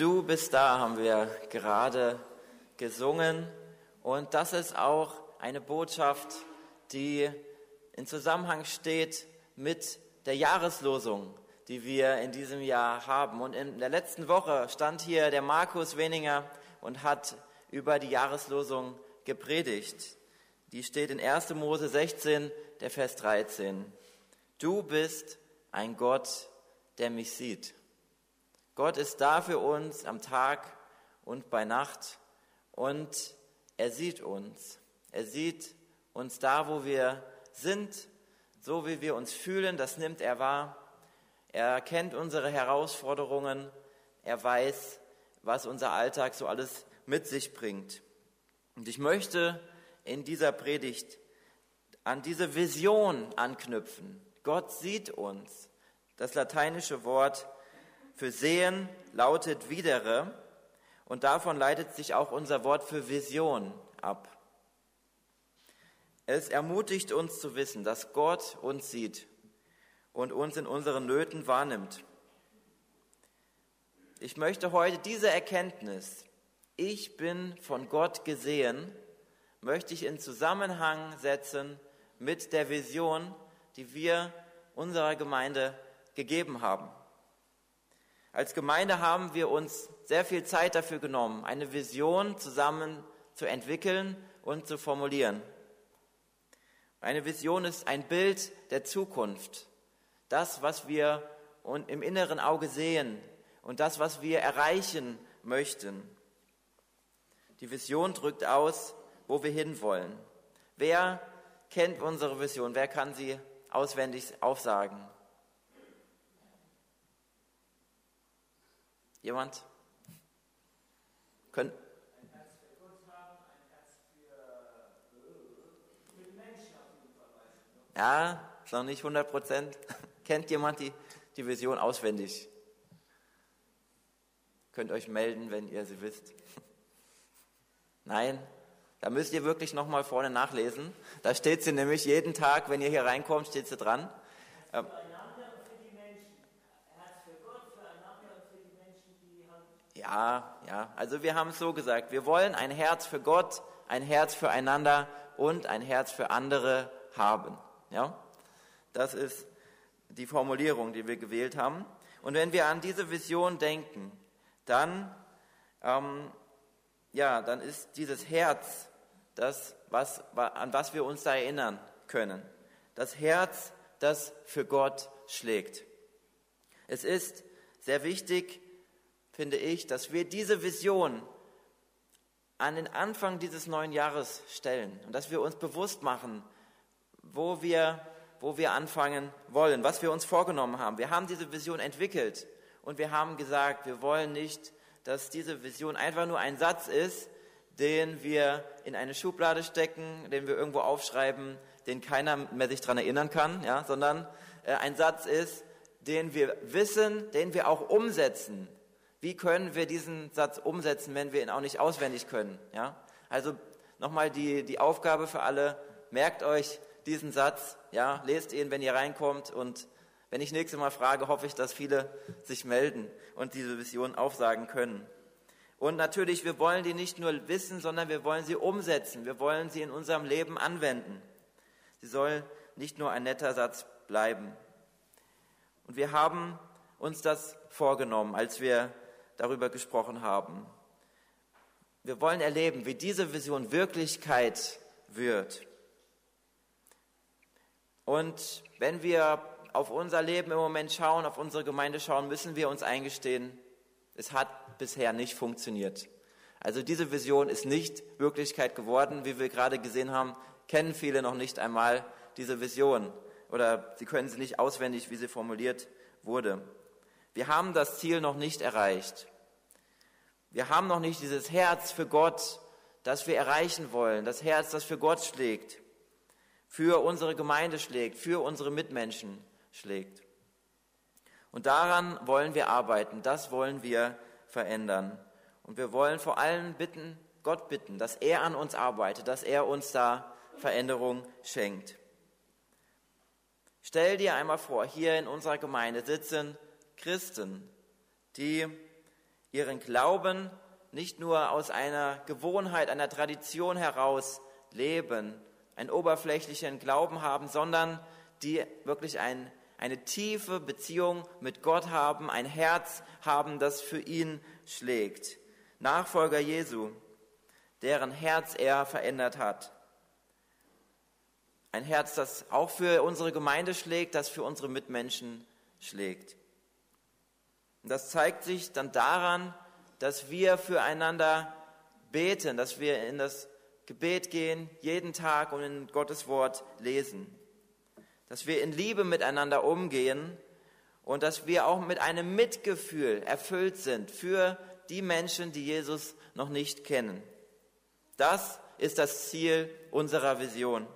Du bist da, haben wir gerade gesungen. Und das ist auch eine Botschaft, die in Zusammenhang steht mit der Jahreslosung, die wir in diesem Jahr haben. Und in der letzten Woche stand hier der Markus Weninger und hat über die Jahreslosung gepredigt. Die steht in 1. Mose 16, der Vers 13. Du bist ein Gott, der mich sieht. Gott ist da für uns am Tag und bei Nacht und er sieht uns. Er sieht uns da, wo wir sind, so wie wir uns fühlen, das nimmt er wahr. Er kennt unsere Herausforderungen. Er weiß, was unser Alltag so alles mit sich bringt. Und ich möchte in dieser Predigt an diese Vision anknüpfen. Gott sieht uns. Das lateinische Wort für sehen lautet widere und davon leitet sich auch unser Wort für Vision ab. Es ermutigt uns zu wissen, dass Gott uns sieht und uns in unseren Nöten wahrnimmt. Ich möchte heute diese Erkenntnis, ich bin von Gott gesehen, möchte ich in Zusammenhang setzen mit der Vision, die wir unserer Gemeinde gegeben haben. Als Gemeinde haben wir uns sehr viel Zeit dafür genommen, eine Vision zusammen zu entwickeln und zu formulieren. Eine Vision ist ein Bild der Zukunft. Das, was wir im inneren Auge sehen und das, was wir erreichen möchten. Die Vision drückt aus, wo wir hinwollen. Wer kennt unsere Vision? Wer kann sie auswendig aufsagen? Jemand? Können? Ein Herz für Gott haben, ein Herz für, für die Menschen auf jeden Fall. Ja, ist noch nicht 100 Prozent. Kennt jemand die, die Vision auswendig? Könnt euch melden, wenn ihr sie wisst. Nein, da müsst ihr wirklich nochmal vorne nachlesen. Da steht sie nämlich jeden Tag, wenn ihr hier reinkommt, steht sie dran. Ähm, Ja, ja, also wir haben es so gesagt, wir wollen ein Herz für Gott, ein Herz für einander und ein Herz für andere haben. Ja, das ist die Formulierung, die wir gewählt haben. Und wenn wir an diese Vision denken, dann, ähm, ja, dann ist dieses Herz das, was, an was wir uns da erinnern können. Das Herz, das für Gott schlägt. Es ist sehr wichtig, finde ich, dass wir diese Vision an den Anfang dieses neuen Jahres stellen und dass wir uns bewusst machen, wo wir, wo wir anfangen wollen, was wir uns vorgenommen haben. Wir haben diese Vision entwickelt und wir haben gesagt, wir wollen nicht, dass diese Vision einfach nur ein Satz ist, den wir in eine Schublade stecken, den wir irgendwo aufschreiben, den keiner mehr sich daran erinnern kann, ja, sondern äh, ein Satz ist, den wir wissen, den wir auch umsetzen, wie können wir diesen Satz umsetzen, wenn wir ihn auch nicht auswendig können? Ja? Also nochmal die, die Aufgabe für alle, merkt euch diesen Satz, ja, lest ihn, wenn ihr reinkommt und wenn ich nächstes Mal frage, hoffe ich, dass viele sich melden und diese Vision aufsagen können. Und natürlich, wir wollen die nicht nur wissen, sondern wir wollen sie umsetzen. Wir wollen sie in unserem Leben anwenden. Sie soll nicht nur ein netter Satz bleiben. Und wir haben uns das vorgenommen, als wir darüber gesprochen haben. Wir wollen erleben, wie diese Vision Wirklichkeit wird. Und wenn wir auf unser Leben im Moment schauen, auf unsere Gemeinde schauen, müssen wir uns eingestehen, es hat bisher nicht funktioniert. Also diese Vision ist nicht Wirklichkeit geworden, wie wir gerade gesehen haben, kennen viele noch nicht einmal diese Vision oder sie können sie nicht auswendig, wie sie formuliert wurde. Wir haben das Ziel noch nicht erreicht. Wir haben noch nicht dieses Herz für Gott, das wir erreichen wollen, das Herz, das für Gott schlägt, für unsere Gemeinde schlägt, für unsere Mitmenschen schlägt. Und daran wollen wir arbeiten, das wollen wir verändern. Und wir wollen vor allem bitten, Gott bitten, dass er an uns arbeitet, dass er uns da Veränderung schenkt. Stell dir einmal vor, hier in unserer Gemeinde sitzen Christen, die ihren Glauben nicht nur aus einer Gewohnheit, einer Tradition heraus leben, einen oberflächlichen Glauben haben, sondern die wirklich ein, eine tiefe Beziehung mit Gott haben, ein Herz haben, das für ihn schlägt. Nachfolger Jesu, deren Herz er verändert hat. Ein Herz, das auch für unsere Gemeinde schlägt, das für unsere Mitmenschen schlägt. Und das zeigt sich dann daran, dass wir füreinander beten, dass wir in das Gebet gehen, jeden Tag und in Gottes Wort lesen. Dass wir in Liebe miteinander umgehen und dass wir auch mit einem Mitgefühl erfüllt sind für die Menschen, die Jesus noch nicht kennen. Das ist das Ziel unserer Vision.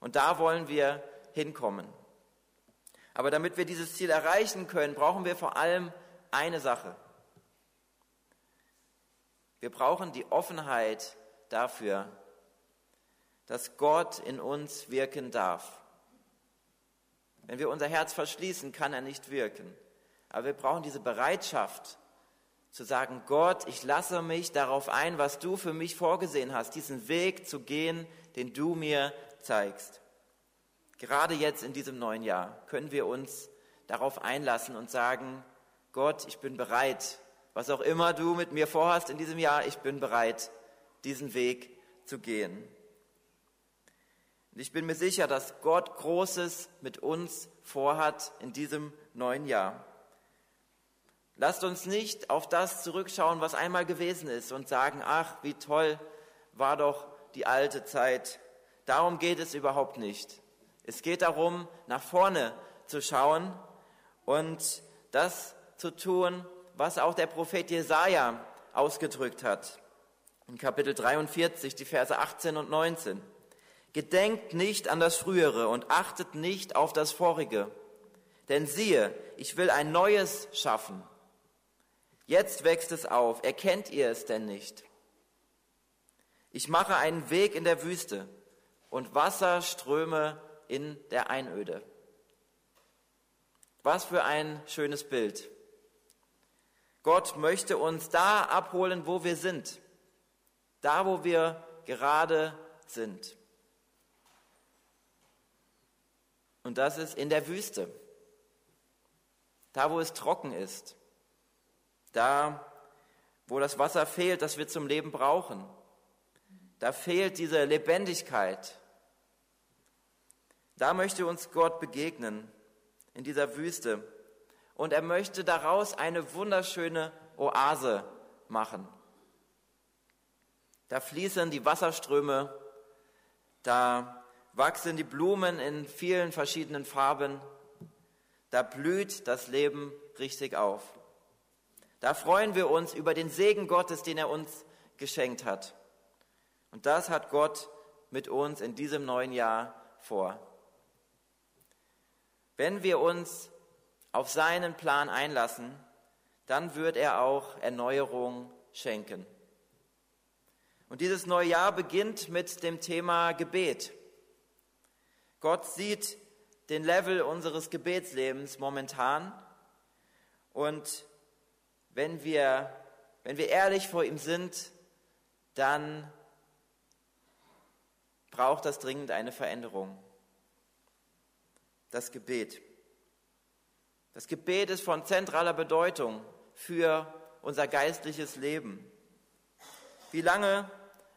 Und da wollen wir hinkommen. Aber damit wir dieses Ziel erreichen können, brauchen wir vor allem eine Sache. Wir brauchen die Offenheit dafür, dass Gott in uns wirken darf. Wenn wir unser Herz verschließen, kann er nicht wirken. Aber wir brauchen diese Bereitschaft zu sagen, Gott, ich lasse mich darauf ein, was du für mich vorgesehen hast, diesen Weg zu gehen, den du mir zeigst. Gerade jetzt in diesem neuen Jahr können wir uns darauf einlassen und sagen, Gott, ich bin bereit, was auch immer du mit mir vorhast in diesem Jahr, ich bin bereit, diesen Weg zu gehen. Und ich bin mir sicher, dass Gott Großes mit uns vorhat in diesem neuen Jahr. Lasst uns nicht auf das zurückschauen, was einmal gewesen ist und sagen, ach, wie toll war doch die alte Zeit. Darum geht es überhaupt nicht. Es geht darum, nach vorne zu schauen und das zu tun, was auch der Prophet Jesaja ausgedrückt hat. In Kapitel 43, die Verse 18 und 19. Gedenkt nicht an das Frühere und achtet nicht auf das Vorige. Denn siehe, ich will ein Neues schaffen. Jetzt wächst es auf. Erkennt ihr es denn nicht? Ich mache einen Weg in der Wüste und Wasserströme in der Einöde. Was für ein schönes Bild. Gott möchte uns da abholen, wo wir sind, da, wo wir gerade sind. Und das ist in der Wüste, da, wo es trocken ist, da, wo das Wasser fehlt, das wir zum Leben brauchen. Da fehlt diese Lebendigkeit. Da möchte uns Gott begegnen, in dieser Wüste und er möchte daraus eine wunderschöne Oase machen. Da fließen die Wasserströme, da wachsen die Blumen in vielen verschiedenen Farben, da blüht das Leben richtig auf. Da freuen wir uns über den Segen Gottes, den er uns geschenkt hat. Und das hat Gott mit uns in diesem neuen Jahr vor. Wenn wir uns auf seinen Plan einlassen, dann wird er auch Erneuerung schenken. Und dieses neue Jahr beginnt mit dem Thema Gebet. Gott sieht den Level unseres Gebetslebens momentan und wenn wir, wenn wir ehrlich vor ihm sind, dann braucht das dringend eine Veränderung. Das Gebet. Das Gebet ist von zentraler Bedeutung für unser geistliches Leben. Wie lange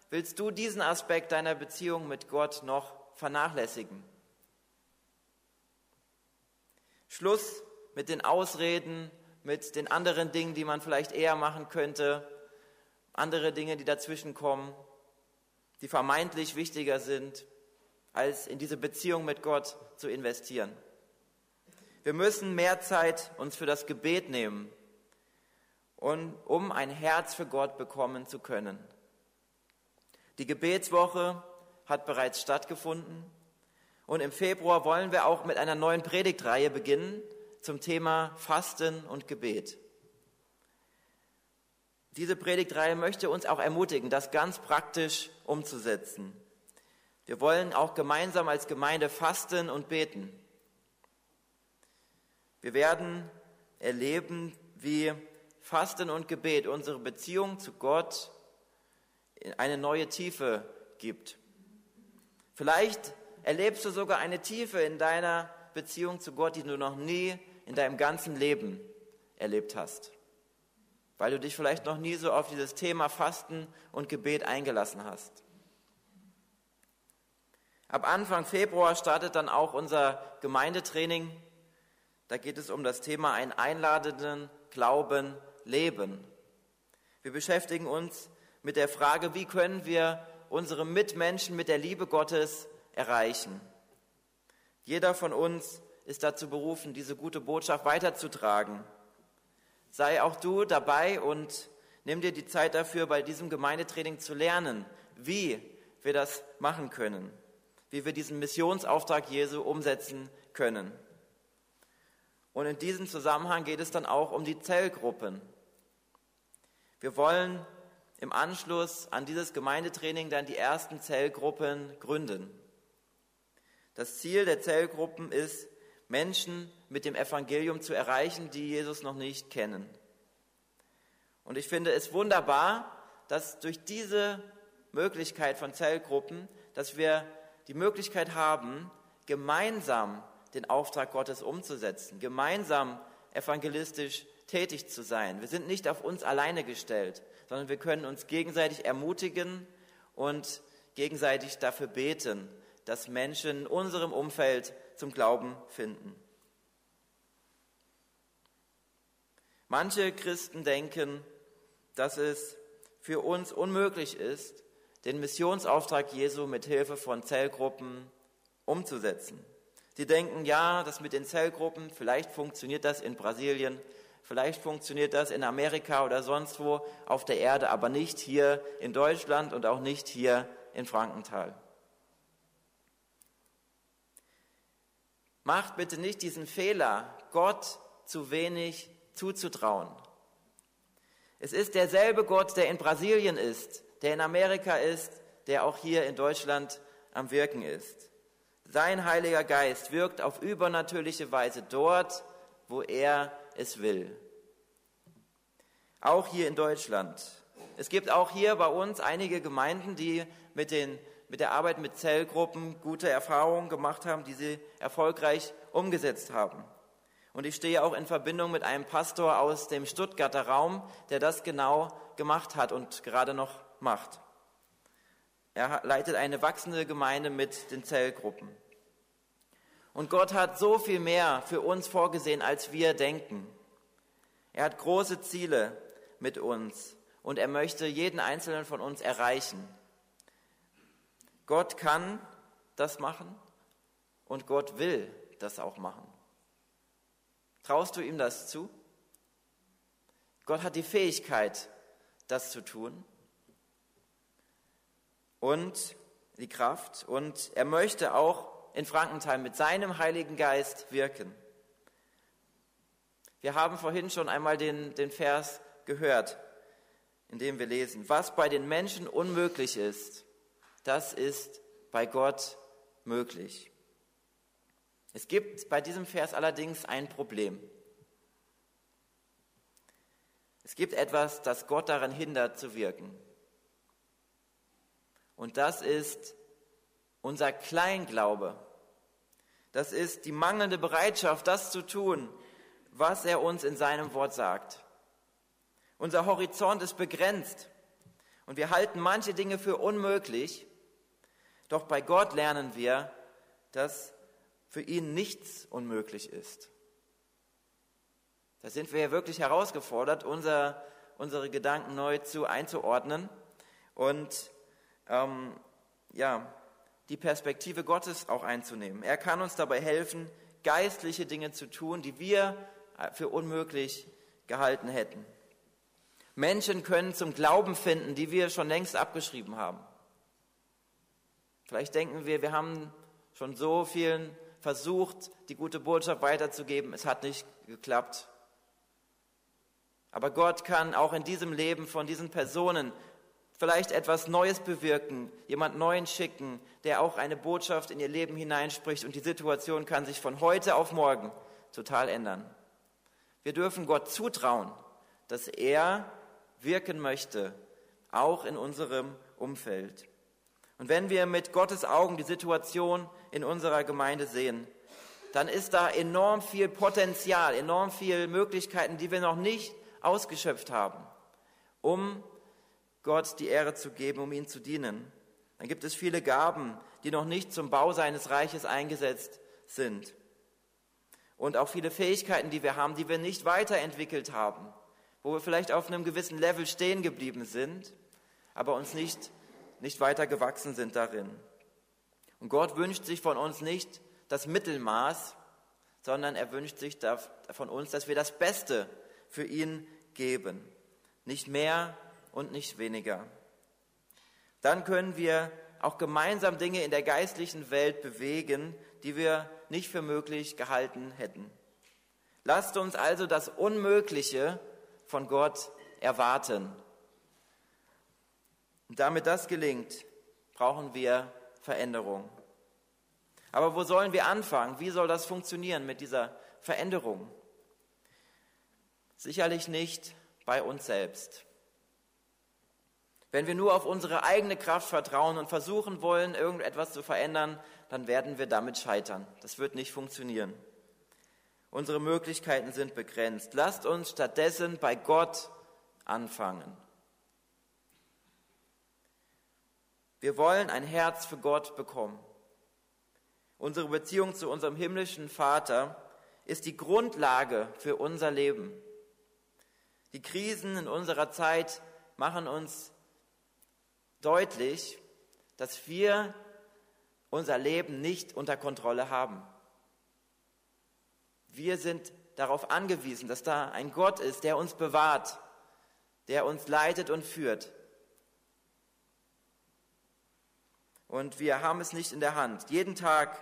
willst du diesen Aspekt deiner Beziehung mit Gott noch vernachlässigen? Schluss mit den Ausreden, mit den anderen Dingen, die man vielleicht eher machen könnte, andere Dinge, die dazwischen kommen, die vermeintlich wichtiger sind, als in diese Beziehung mit Gott zu investieren. Wir müssen mehr Zeit uns für das Gebet nehmen, um ein Herz für Gott bekommen zu können. Die Gebetswoche hat bereits stattgefunden und im Februar wollen wir auch mit einer neuen Predigtreihe beginnen zum Thema Fasten und Gebet. Diese Predigtreihe möchte uns auch ermutigen, das ganz praktisch umzusetzen. Wir wollen auch gemeinsam als Gemeinde fasten und beten. Wir werden erleben, wie Fasten und Gebet unsere Beziehung zu Gott eine neue Tiefe gibt. Vielleicht erlebst du sogar eine Tiefe in deiner Beziehung zu Gott, die du noch nie in deinem ganzen Leben erlebt hast, weil du dich vielleicht noch nie so auf dieses Thema Fasten und Gebet eingelassen hast. Ab Anfang Februar startet dann auch unser Gemeindetraining. Da geht es um das Thema einen einladenden Glauben leben. Wir beschäftigen uns mit der Frage, wie können wir unsere Mitmenschen mit der Liebe Gottes erreichen. Jeder von uns ist dazu berufen, diese gute Botschaft weiterzutragen. Sei auch du dabei und nimm dir die Zeit dafür, bei diesem Gemeindetraining zu lernen, wie wir das machen können wie wir diesen Missionsauftrag Jesu umsetzen können. Und in diesem Zusammenhang geht es dann auch um die Zellgruppen. Wir wollen im Anschluss an dieses Gemeindetraining dann die ersten Zellgruppen gründen. Das Ziel der Zellgruppen ist, Menschen mit dem Evangelium zu erreichen, die Jesus noch nicht kennen. Und ich finde es wunderbar, dass durch diese Möglichkeit von Zellgruppen, dass wir die Möglichkeit haben, gemeinsam den Auftrag Gottes umzusetzen, gemeinsam evangelistisch tätig zu sein. Wir sind nicht auf uns alleine gestellt, sondern wir können uns gegenseitig ermutigen und gegenseitig dafür beten, dass Menschen in unserem Umfeld zum Glauben finden. Manche Christen denken, dass es für uns unmöglich ist, den Missionsauftrag Jesu mit Hilfe von Zellgruppen umzusetzen. Sie denken, ja, das mit den Zellgruppen, vielleicht funktioniert das in Brasilien, vielleicht funktioniert das in Amerika oder sonst wo auf der Erde, aber nicht hier in Deutschland und auch nicht hier in Frankenthal. Macht bitte nicht diesen Fehler, Gott zu wenig zuzutrauen. Es ist derselbe Gott, der in Brasilien ist, der in Amerika ist, der auch hier in Deutschland am Wirken ist. Sein Heiliger Geist wirkt auf übernatürliche Weise dort, wo er es will. Auch hier in Deutschland. Es gibt auch hier bei uns einige Gemeinden, die mit, den, mit der Arbeit mit Zellgruppen gute Erfahrungen gemacht haben, die sie erfolgreich umgesetzt haben. Und ich stehe auch in Verbindung mit einem Pastor aus dem Stuttgarter Raum, der das genau gemacht hat und gerade noch macht. Er leitet eine wachsende Gemeinde mit den Zellgruppen. Und Gott hat so viel mehr für uns vorgesehen, als wir denken. Er hat große Ziele mit uns und er möchte jeden einzelnen von uns erreichen. Gott kann das machen und Gott will das auch machen. Traust du ihm das zu? Gott hat die Fähigkeit, das zu tun und die Kraft und er möchte auch in Frankenthal mit seinem Heiligen Geist wirken. Wir haben vorhin schon einmal den, den Vers gehört, in dem wir lesen, was bei den Menschen unmöglich ist, das ist bei Gott möglich. Es gibt bei diesem Vers allerdings ein Problem. Es gibt etwas, das Gott daran hindert zu wirken. Und das ist unser Kleinglaube. Das ist die mangelnde Bereitschaft, das zu tun, was er uns in seinem Wort sagt. Unser Horizont ist begrenzt und wir halten manche Dinge für unmöglich, doch bei Gott lernen wir, dass für ihn nichts unmöglich ist. Da sind wir ja wirklich herausgefordert, unser, unsere Gedanken neu zu einzuordnen und ähm, ja, die Perspektive Gottes auch einzunehmen. Er kann uns dabei helfen, geistliche Dinge zu tun, die wir für unmöglich gehalten hätten. Menschen können zum Glauben finden, die wir schon längst abgeschrieben haben. Vielleicht denken wir, wir haben schon so vielen versucht, die gute Botschaft weiterzugeben. Es hat nicht geklappt. Aber Gott kann auch in diesem Leben von diesen Personen vielleicht etwas Neues bewirken, jemand Neuen schicken, der auch eine Botschaft in ihr Leben hineinspricht und die Situation kann sich von heute auf morgen total ändern. Wir dürfen Gott zutrauen, dass er wirken möchte, auch in unserem Umfeld. Und wenn wir mit Gottes Augen die Situation in unserer Gemeinde sehen, dann ist da enorm viel Potenzial, enorm viel Möglichkeiten, die wir noch nicht ausgeschöpft haben, um Gott die Ehre zu geben, um ihm zu dienen. Dann gibt es viele Gaben, die noch nicht zum Bau seines Reiches eingesetzt sind. Und auch viele Fähigkeiten, die wir haben, die wir nicht weiterentwickelt haben, wo wir vielleicht auf einem gewissen Level stehen geblieben sind, aber uns nicht, nicht weiter gewachsen sind darin. Und Gott wünscht sich von uns nicht das Mittelmaß, sondern er wünscht sich von uns, dass wir das Beste für ihn geben. Nicht mehr und nicht weniger. Dann können wir auch gemeinsam Dinge in der geistlichen Welt bewegen, die wir nicht für möglich gehalten hätten. Lasst uns also das Unmögliche von Gott erwarten. Und damit das gelingt, brauchen wir Veränderung. Aber wo sollen wir anfangen? Wie soll das funktionieren mit dieser Veränderung? Sicherlich nicht bei uns selbst. Wenn wir nur auf unsere eigene Kraft vertrauen und versuchen wollen, irgendetwas zu verändern, dann werden wir damit scheitern. Das wird nicht funktionieren. Unsere Möglichkeiten sind begrenzt. Lasst uns stattdessen bei Gott anfangen. Wir wollen ein Herz für Gott bekommen. Unsere Beziehung zu unserem himmlischen Vater ist die Grundlage für unser Leben. Die Krisen in unserer Zeit machen uns deutlich, dass wir unser Leben nicht unter Kontrolle haben. Wir sind darauf angewiesen, dass da ein Gott ist, der uns bewahrt, der uns leitet und führt. Und wir haben es nicht in der Hand. Jeden Tag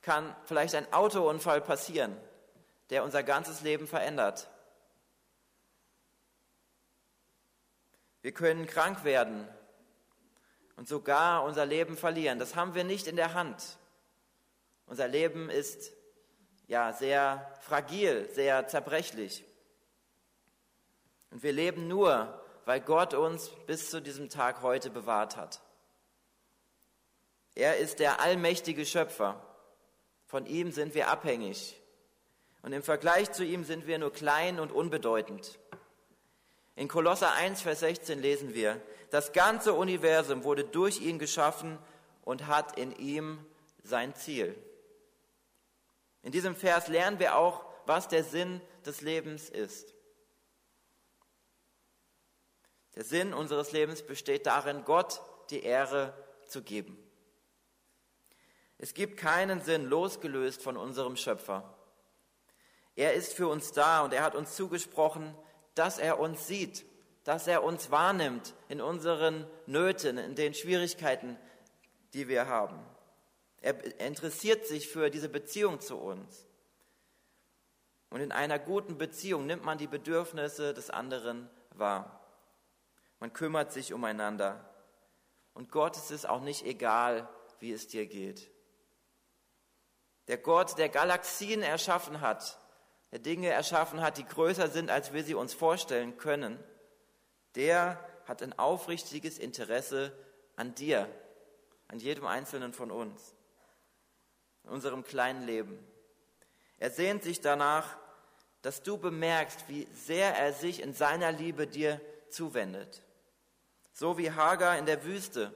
kann vielleicht ein Autounfall passieren, der unser ganzes Leben verändert. Wir können krank werden und sogar unser Leben verlieren. Das haben wir nicht in der Hand. Unser Leben ist ja sehr fragil, sehr zerbrechlich. Und wir leben nur, weil Gott uns bis zu diesem Tag heute bewahrt hat. Er ist der allmächtige Schöpfer. Von ihm sind wir abhängig. Und im Vergleich zu ihm sind wir nur klein und unbedeutend. In Kolosser 1, Vers 16 lesen wir, das ganze Universum wurde durch ihn geschaffen und hat in ihm sein Ziel. In diesem Vers lernen wir auch, was der Sinn des Lebens ist. Der Sinn unseres Lebens besteht darin, Gott die Ehre zu geben. Es gibt keinen Sinn losgelöst von unserem Schöpfer. Er ist für uns da und er hat uns zugesprochen, dass er uns sieht, dass er uns wahrnimmt in unseren Nöten, in den Schwierigkeiten, die wir haben. Er interessiert sich für diese Beziehung zu uns. Und in einer guten Beziehung nimmt man die Bedürfnisse des anderen wahr. Man kümmert sich umeinander. Und Gott ist es auch nicht egal, wie es dir geht. Der Gott, der Galaxien erschaffen hat, der Dinge erschaffen hat, die größer sind, als wir sie uns vorstellen können, der hat ein aufrichtiges Interesse an dir, an jedem Einzelnen von uns, in unserem kleinen Leben. Er sehnt sich danach, dass du bemerkst, wie sehr er sich in seiner Liebe dir zuwendet. So wie Hagar in der Wüste,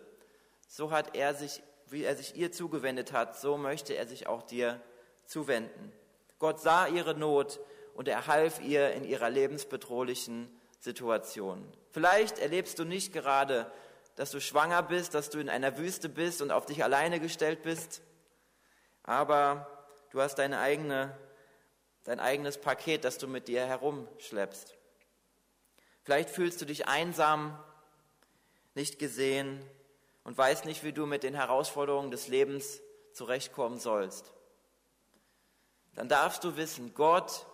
so hat er sich, wie er sich ihr zugewendet hat, so möchte er sich auch dir zuwenden. Gott sah ihre Not und er half ihr in ihrer lebensbedrohlichen Situation. Vielleicht erlebst du nicht gerade, dass du schwanger bist, dass du in einer Wüste bist und auf dich alleine gestellt bist, aber du hast deine eigene, dein eigenes Paket, das du mit dir herumschleppst. Vielleicht fühlst du dich einsam, nicht gesehen und weißt nicht, wie du mit den Herausforderungen des Lebens zurechtkommen sollst dann darfst du wissen, Gott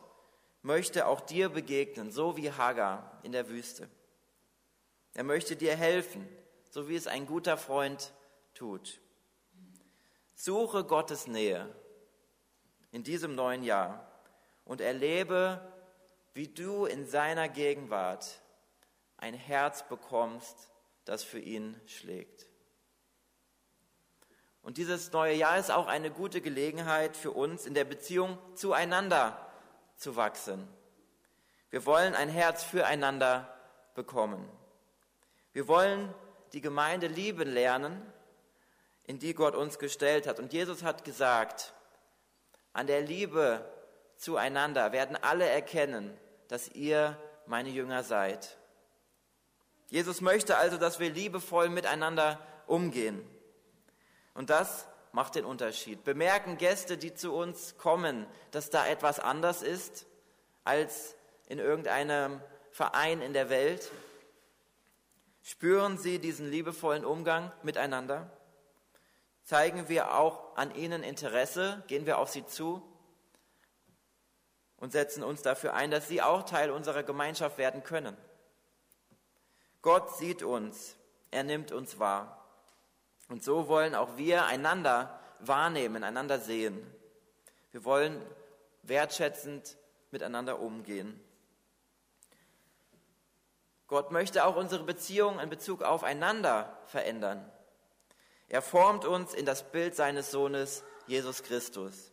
möchte auch dir begegnen, so wie Hagar in der Wüste. Er möchte dir helfen, so wie es ein guter Freund tut. Suche Gottes Nähe in diesem neuen Jahr und erlebe wie du in seiner Gegenwart ein Herz bekommst, das für ihn schlägt. Und dieses neue Jahr ist auch eine gute Gelegenheit für uns, in der Beziehung zueinander zu wachsen. Wir wollen ein Herz füreinander bekommen. Wir wollen die Gemeinde lieben lernen, in die Gott uns gestellt hat. Und Jesus hat gesagt, an der Liebe zueinander werden alle erkennen, dass ihr meine Jünger seid. Jesus möchte also, dass wir liebevoll miteinander umgehen. Und das macht den Unterschied. Bemerken Gäste, die zu uns kommen, dass da etwas anders ist als in irgendeinem Verein in der Welt? Spüren sie diesen liebevollen Umgang miteinander? Zeigen wir auch an ihnen Interesse? Gehen wir auf sie zu? Und setzen uns dafür ein, dass sie auch Teil unserer Gemeinschaft werden können. Gott sieht uns, er nimmt uns wahr. Und so wollen auch wir einander wahrnehmen, einander sehen. Wir wollen wertschätzend miteinander umgehen. Gott möchte auch unsere Beziehung in Bezug aufeinander verändern. Er formt uns in das Bild seines Sohnes Jesus Christus.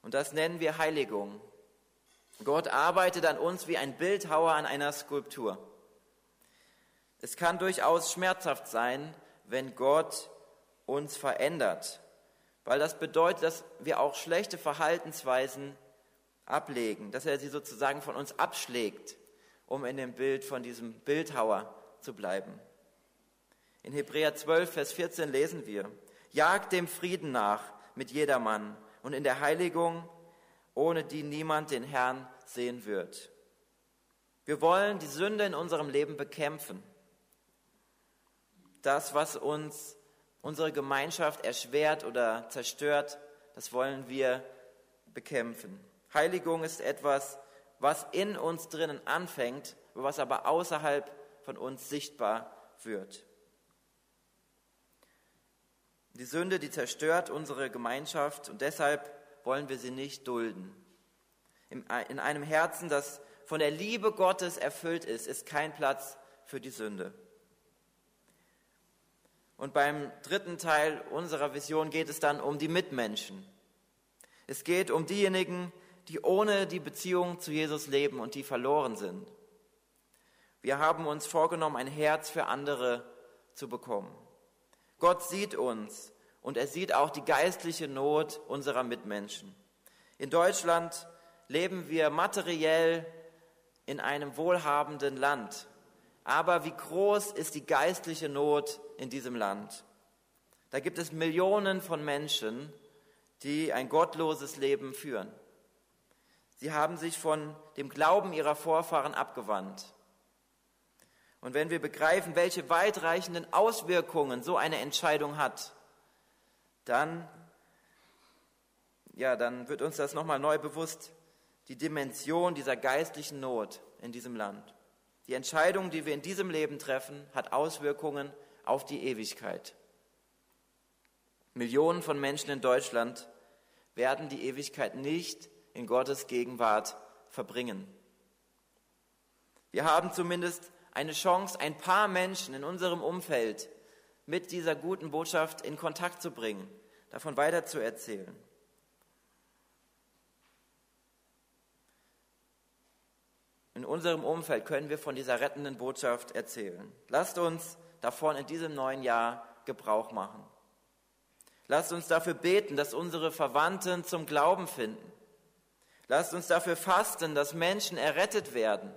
Und das nennen wir Heiligung. Gott arbeitet an uns wie ein Bildhauer an einer Skulptur. Es kann durchaus schmerzhaft sein, wenn Gott uns verändert, weil das bedeutet, dass wir auch schlechte Verhaltensweisen ablegen, dass er sie sozusagen von uns abschlägt, um in dem Bild von diesem Bildhauer zu bleiben. In Hebräer 12, Vers 14 lesen wir, jagt dem Frieden nach mit jedermann und in der Heiligung, ohne die niemand den Herrn sehen wird. Wir wollen die Sünde in unserem Leben bekämpfen. Das, was uns unsere Gemeinschaft erschwert oder zerstört, das wollen wir bekämpfen. Heiligung ist etwas, was in uns drinnen anfängt, was aber außerhalb von uns sichtbar wird. Die Sünde, die zerstört unsere Gemeinschaft und deshalb wollen wir sie nicht dulden. In einem Herzen, das von der Liebe Gottes erfüllt ist, ist kein Platz für die Sünde. Und beim dritten Teil unserer Vision geht es dann um die Mitmenschen. Es geht um diejenigen, die ohne die Beziehung zu Jesus leben und die verloren sind. Wir haben uns vorgenommen, ein Herz für andere zu bekommen. Gott sieht uns und er sieht auch die geistliche Not unserer Mitmenschen. In Deutschland leben wir materiell in einem wohlhabenden Land. Aber wie groß ist die geistliche Not in diesem Land? Da gibt es Millionen von Menschen, die ein gottloses Leben führen. Sie haben sich von dem Glauben ihrer Vorfahren abgewandt. Und wenn wir begreifen, welche weitreichenden Auswirkungen so eine Entscheidung hat, dann, ja, dann wird uns das nochmal neu bewusst, die Dimension dieser geistlichen Not in diesem Land. Die Entscheidung, die wir in diesem Leben treffen, hat Auswirkungen auf die Ewigkeit. Millionen von Menschen in Deutschland werden die Ewigkeit nicht in Gottes Gegenwart verbringen. Wir haben zumindest eine Chance, ein paar Menschen in unserem Umfeld mit dieser guten Botschaft in Kontakt zu bringen, davon weiterzuerzählen. In unserem Umfeld können wir von dieser rettenden Botschaft erzählen. Lasst uns davon in diesem neuen Jahr Gebrauch machen. Lasst uns dafür beten, dass unsere Verwandten zum Glauben finden. Lasst uns dafür fasten, dass Menschen errettet werden.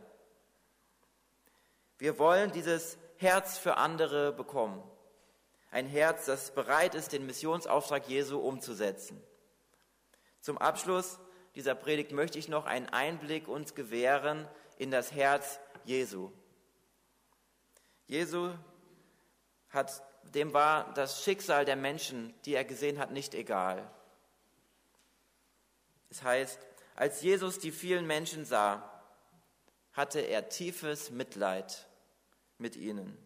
Wir wollen dieses Herz für andere bekommen. Ein Herz, das bereit ist, den Missionsauftrag Jesu umzusetzen. Zum Abschluss dieser Predigt möchte ich noch einen Einblick uns gewähren in das Herz Jesu. Jesu hat, dem war das Schicksal der Menschen, die er gesehen hat, nicht egal. Es heißt, als Jesus die vielen Menschen sah, hatte er tiefes Mitleid mit ihnen.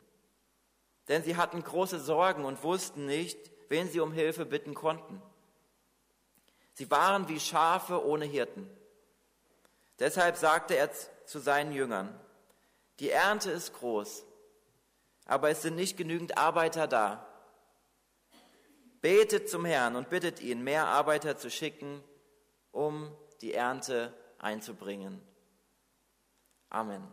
Denn sie hatten große Sorgen und wussten nicht, wen sie um Hilfe bitten konnten. Sie waren wie Schafe ohne Hirten. Deshalb sagte er zu seinen Jüngern, die Ernte ist groß, aber es sind nicht genügend Arbeiter da. Betet zum Herrn und bittet ihn, mehr Arbeiter zu schicken, um die Ernte einzubringen. Amen.